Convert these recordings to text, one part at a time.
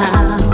now.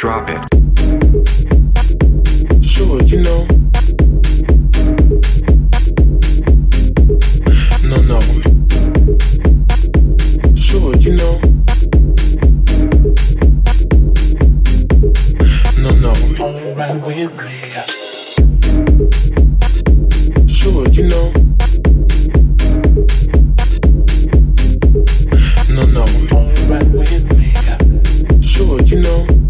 drop it. Sure, you know. No, no. Sure, you know. No, no. Alright with me. Sure, you know. No, no. Alright with me. Sure, you know.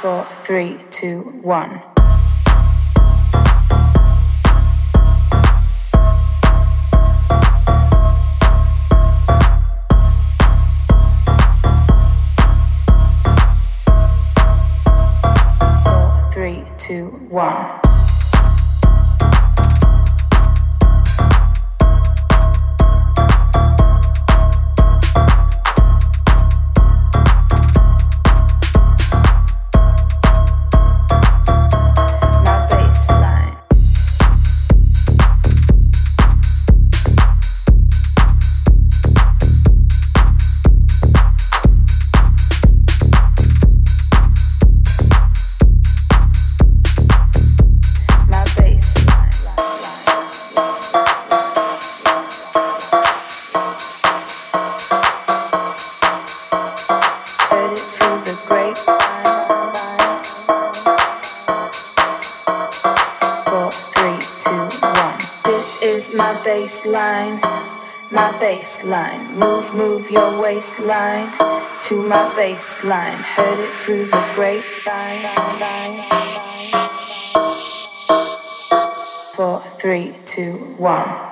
Four, three, two, one. two, one. Your waistline to my baseline. Heard it through the grapevine. Four, three, two, one.